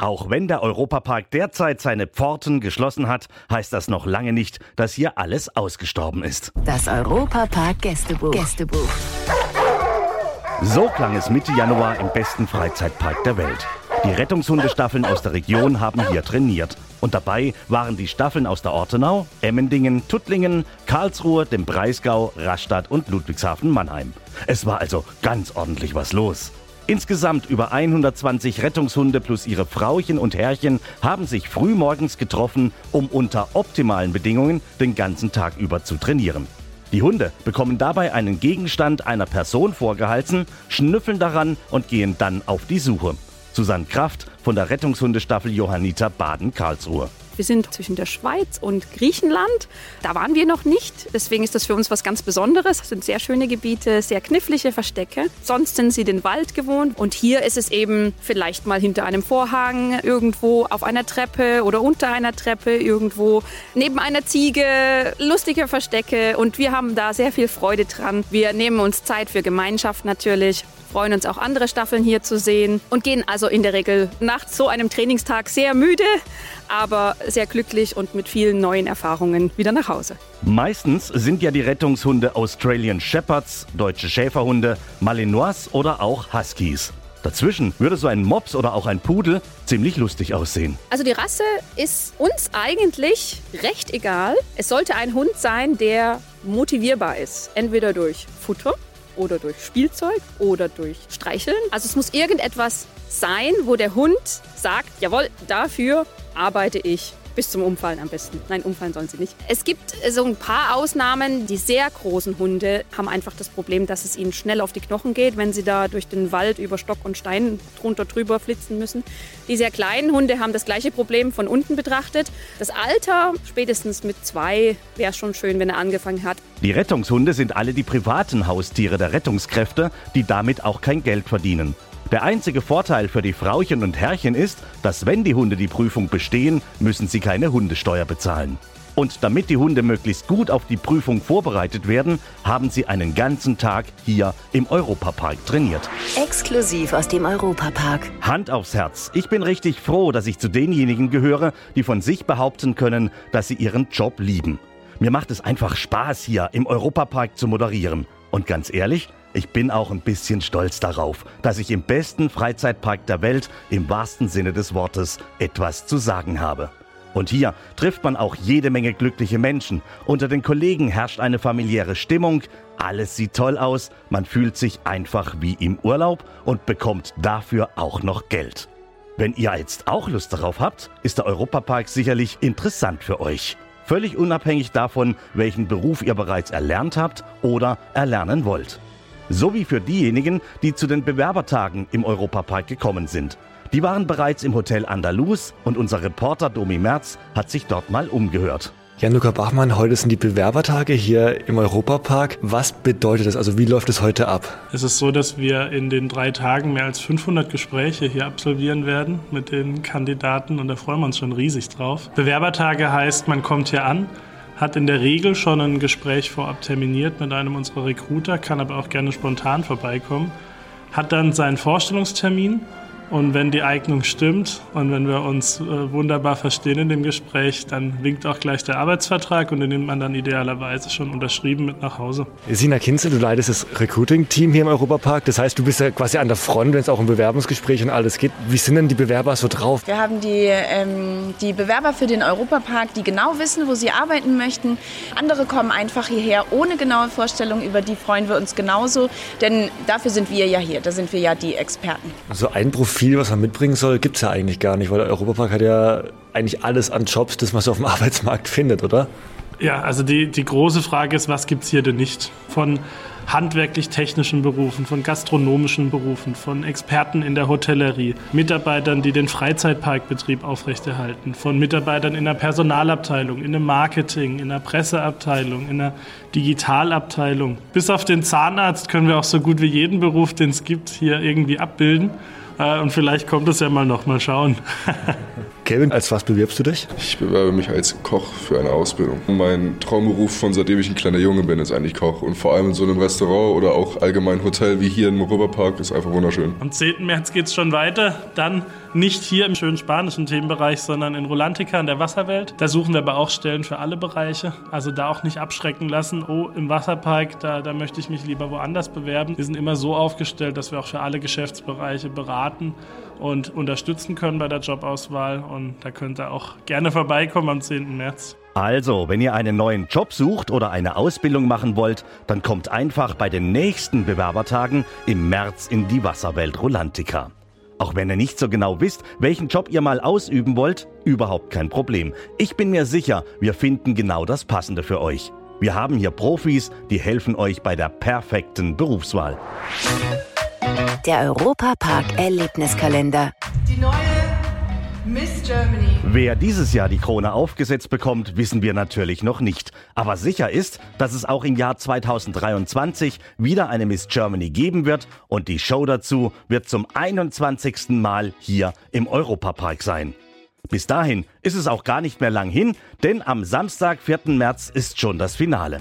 Auch wenn der Europapark derzeit seine Pforten geschlossen hat, heißt das noch lange nicht, dass hier alles ausgestorben ist. Das Europapark Gästebuch. Gästebuch. So klang es Mitte Januar im besten Freizeitpark der Welt. Die Rettungshundestaffeln aus der Region haben hier trainiert. Und dabei waren die Staffeln aus der Ortenau, Emmendingen, Tuttlingen, Karlsruhe, dem Breisgau, Rastatt und Ludwigshafen-Mannheim. Es war also ganz ordentlich was los. Insgesamt über 120 Rettungshunde plus ihre Frauchen und Herrchen haben sich frühmorgens getroffen, um unter optimalen Bedingungen den ganzen Tag über zu trainieren. Die Hunde bekommen dabei einen Gegenstand einer Person vorgehalten, schnüffeln daran und gehen dann auf die Suche. Susanne Kraft von der Rettungshundestaffel Johanniter Baden-Karlsruhe. Wir sind zwischen der Schweiz und Griechenland. Da waren wir noch nicht. Deswegen ist das für uns was ganz Besonderes. Das sind sehr schöne Gebiete, sehr knifflige Verstecke. Sonst sind sie den Wald gewohnt. Und hier ist es eben vielleicht mal hinter einem Vorhang, irgendwo auf einer Treppe oder unter einer Treppe, irgendwo neben einer Ziege. Lustige Verstecke. Und wir haben da sehr viel Freude dran. Wir nehmen uns Zeit für Gemeinschaft natürlich freuen uns auch andere Staffeln hier zu sehen und gehen also in der Regel nach so einem Trainingstag sehr müde, aber sehr glücklich und mit vielen neuen Erfahrungen wieder nach Hause. Meistens sind ja die Rettungshunde Australian Shepherds, deutsche Schäferhunde, Malinois oder auch Huskies. Dazwischen würde so ein Mops oder auch ein Pudel ziemlich lustig aussehen. Also die Rasse ist uns eigentlich recht egal. Es sollte ein Hund sein, der motivierbar ist. Entweder durch Futter oder durch Spielzeug oder durch Streicheln. Also es muss irgendetwas sein, wo der Hund sagt, jawohl, dafür arbeite ich bis zum Umfallen am besten. Nein, umfallen sollen sie nicht. Es gibt so ein paar Ausnahmen. Die sehr großen Hunde haben einfach das Problem, dass es ihnen schnell auf die Knochen geht, wenn sie da durch den Wald über Stock und Stein drunter drüber flitzen müssen. Die sehr kleinen Hunde haben das gleiche Problem von unten betrachtet. Das Alter, spätestens mit zwei, wäre schon schön, wenn er angefangen hat. Die Rettungshunde sind alle die privaten Haustiere der Rettungskräfte, die damit auch kein Geld verdienen. Der einzige Vorteil für die Frauchen und Herrchen ist, dass wenn die Hunde die Prüfung bestehen, müssen sie keine Hundesteuer bezahlen. Und damit die Hunde möglichst gut auf die Prüfung vorbereitet werden, haben sie einen ganzen Tag hier im Europapark trainiert. Exklusiv aus dem Europapark. Hand aufs Herz. Ich bin richtig froh, dass ich zu denjenigen gehöre, die von sich behaupten können, dass sie ihren Job lieben. Mir macht es einfach Spaß, hier im Europapark zu moderieren. Und ganz ehrlich, ich bin auch ein bisschen stolz darauf, dass ich im besten Freizeitpark der Welt im wahrsten Sinne des Wortes etwas zu sagen habe. Und hier trifft man auch jede Menge glückliche Menschen. Unter den Kollegen herrscht eine familiäre Stimmung, alles sieht toll aus, man fühlt sich einfach wie im Urlaub und bekommt dafür auch noch Geld. Wenn ihr jetzt auch Lust darauf habt, ist der Europapark sicherlich interessant für euch. Völlig unabhängig davon, welchen Beruf ihr bereits erlernt habt oder erlernen wollt sowie für diejenigen, die zu den Bewerbertagen im Europapark gekommen sind. Die waren bereits im Hotel Andalus und unser Reporter Domi Merz hat sich dort mal umgehört. Jan-Luca Bachmann, heute sind die Bewerbertage hier im Europapark. Was bedeutet das? Also wie läuft es heute ab? Es ist so, dass wir in den drei Tagen mehr als 500 Gespräche hier absolvieren werden mit den Kandidaten und da freuen wir uns schon riesig drauf. Bewerbertage heißt, man kommt hier an, hat in der Regel schon ein Gespräch vorab terminiert mit einem unserer Recruiter, kann aber auch gerne spontan vorbeikommen, hat dann seinen Vorstellungstermin und wenn die Eignung stimmt und wenn wir uns äh, wunderbar verstehen in dem Gespräch, dann winkt auch gleich der Arbeitsvertrag und den nimmt man dann idealerweise schon unterschrieben mit nach Hause. Sina Kinzel, du leitest das Recruiting-Team hier im Europapark. Das heißt, du bist ja quasi an der Front, wenn es auch um Bewerbungsgespräche und alles geht. Wie sind denn die Bewerber so drauf? Wir haben die, ähm, die Bewerber für den Europapark, die genau wissen, wo sie arbeiten möchten. Andere kommen einfach hierher ohne genaue Vorstellung. Über die freuen wir uns genauso, denn dafür sind wir ja hier. Da sind wir ja die Experten. So ein Profil viel, was man mitbringen soll, gibt es ja eigentlich gar nicht, weil der Europapark hat ja eigentlich alles an Jobs, das man so auf dem Arbeitsmarkt findet, oder? Ja, also die, die große Frage ist, was gibt es hier denn nicht? Von handwerklich-technischen Berufen, von gastronomischen Berufen, von Experten in der Hotellerie, Mitarbeitern, die den Freizeitparkbetrieb aufrechterhalten, von Mitarbeitern in der Personalabteilung, in der Marketing, in der Presseabteilung, in der Digitalabteilung. Bis auf den Zahnarzt können wir auch so gut wie jeden Beruf, den es gibt, hier irgendwie abbilden. Äh, und vielleicht kommt es ja mal noch, mal schauen. Kevin, als was bewirbst du dich? Ich bewerbe mich als Koch für eine Ausbildung. Mein Traumberuf von seitdem ich ein kleiner Junge bin, ist eigentlich Koch. Und vor allem in so einem Restaurant oder auch allgemein Hotel wie hier im Europapark ist einfach wunderschön. Am 10. März geht es schon weiter. Dann nicht hier im schönen spanischen Themenbereich, sondern in Rolantica in der Wasserwelt. Da suchen wir aber auch Stellen für alle Bereiche. Also da auch nicht abschrecken lassen. Oh, im Wasserpark, da, da möchte ich mich lieber woanders bewerben. Wir sind immer so aufgestellt, dass wir auch für alle Geschäftsbereiche beraten und unterstützen können bei der Jobauswahl. Und da könnt ihr auch gerne vorbeikommen am 10. März. Also, wenn ihr einen neuen Job sucht oder eine Ausbildung machen wollt, dann kommt einfach bei den nächsten Bewerbertagen im März in die Wasserwelt Rolantica. Auch wenn ihr nicht so genau wisst, welchen Job ihr mal ausüben wollt, überhaupt kein Problem. Ich bin mir sicher, wir finden genau das Passende für euch. Wir haben hier Profis, die helfen euch bei der perfekten Berufswahl. Der Europapark Erlebniskalender. Die neue Miss Germany. Wer dieses Jahr die Krone aufgesetzt bekommt, wissen wir natürlich noch nicht. Aber sicher ist, dass es auch im Jahr 2023 wieder eine Miss Germany geben wird und die Show dazu wird zum 21. Mal hier im Europapark sein. Bis dahin ist es auch gar nicht mehr lang hin, denn am Samstag, 4. März ist schon das Finale.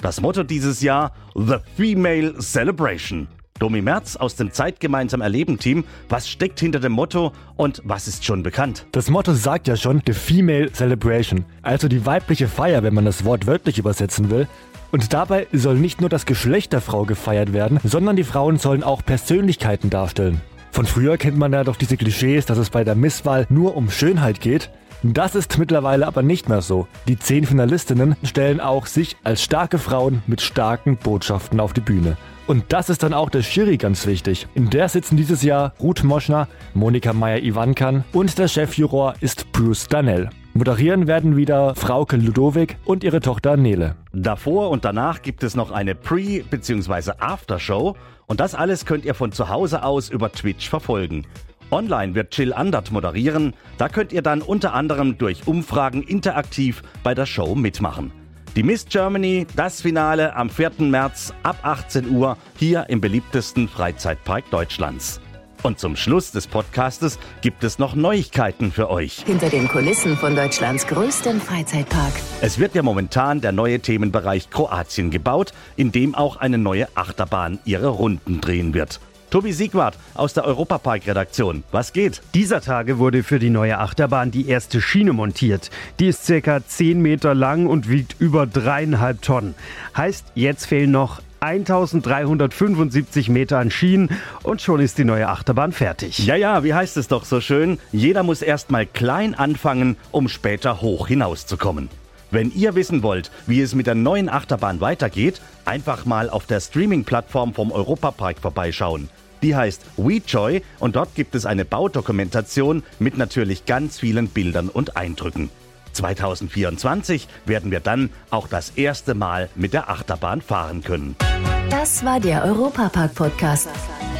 Das Motto dieses Jahr The Female Celebration. Domi Merz aus dem Zeitgemeinsam Erleben Team. Was steckt hinter dem Motto und was ist schon bekannt? Das Motto sagt ja schon The Female Celebration, also die weibliche Feier, wenn man das Wort wörtlich übersetzen will. Und dabei soll nicht nur das Geschlecht der Frau gefeiert werden, sondern die Frauen sollen auch Persönlichkeiten darstellen. Von früher kennt man ja doch diese Klischees, dass es bei der Misswahl nur um Schönheit geht. Das ist mittlerweile aber nicht mehr so. Die zehn Finalistinnen stellen auch sich als starke Frauen mit starken Botschaften auf die Bühne. Und das ist dann auch der Jury ganz wichtig. In der sitzen dieses Jahr Ruth Moschner, Monika Meyer-Ivankan und der Chefjuror ist Bruce Danell. Moderieren werden wieder Frauke Ludowig und ihre Tochter Nele. Davor und danach gibt es noch eine Pre- bzw. Aftershow und das alles könnt ihr von zu Hause aus über Twitch verfolgen. Online wird Chill Andert moderieren, da könnt ihr dann unter anderem durch Umfragen interaktiv bei der Show mitmachen. Die Miss Germany, das Finale am 4. März ab 18 Uhr hier im beliebtesten Freizeitpark Deutschlands. Und zum Schluss des Podcastes gibt es noch Neuigkeiten für euch. Hinter den Kulissen von Deutschlands größtem Freizeitpark. Es wird ja momentan der neue Themenbereich Kroatien gebaut, in dem auch eine neue Achterbahn ihre Runden drehen wird. Tobi Siegwart aus der Europapark-Redaktion. Was geht? Dieser Tage wurde für die neue Achterbahn die erste Schiene montiert. Die ist circa 10 Meter lang und wiegt über dreieinhalb Tonnen. Heißt, jetzt fehlen noch 1375 Meter an Schienen und schon ist die neue Achterbahn fertig. Ja, ja, wie heißt es doch so schön? Jeder muss erst mal klein anfangen, um später hoch hinauszukommen. Wenn ihr wissen wollt, wie es mit der neuen Achterbahn weitergeht, einfach mal auf der Streaming-Plattform vom Europapark vorbeischauen. Die heißt WeJoy und dort gibt es eine Baudokumentation mit natürlich ganz vielen Bildern und Eindrücken. 2024 werden wir dann auch das erste Mal mit der Achterbahn fahren können. Das war der Europapark-Podcast.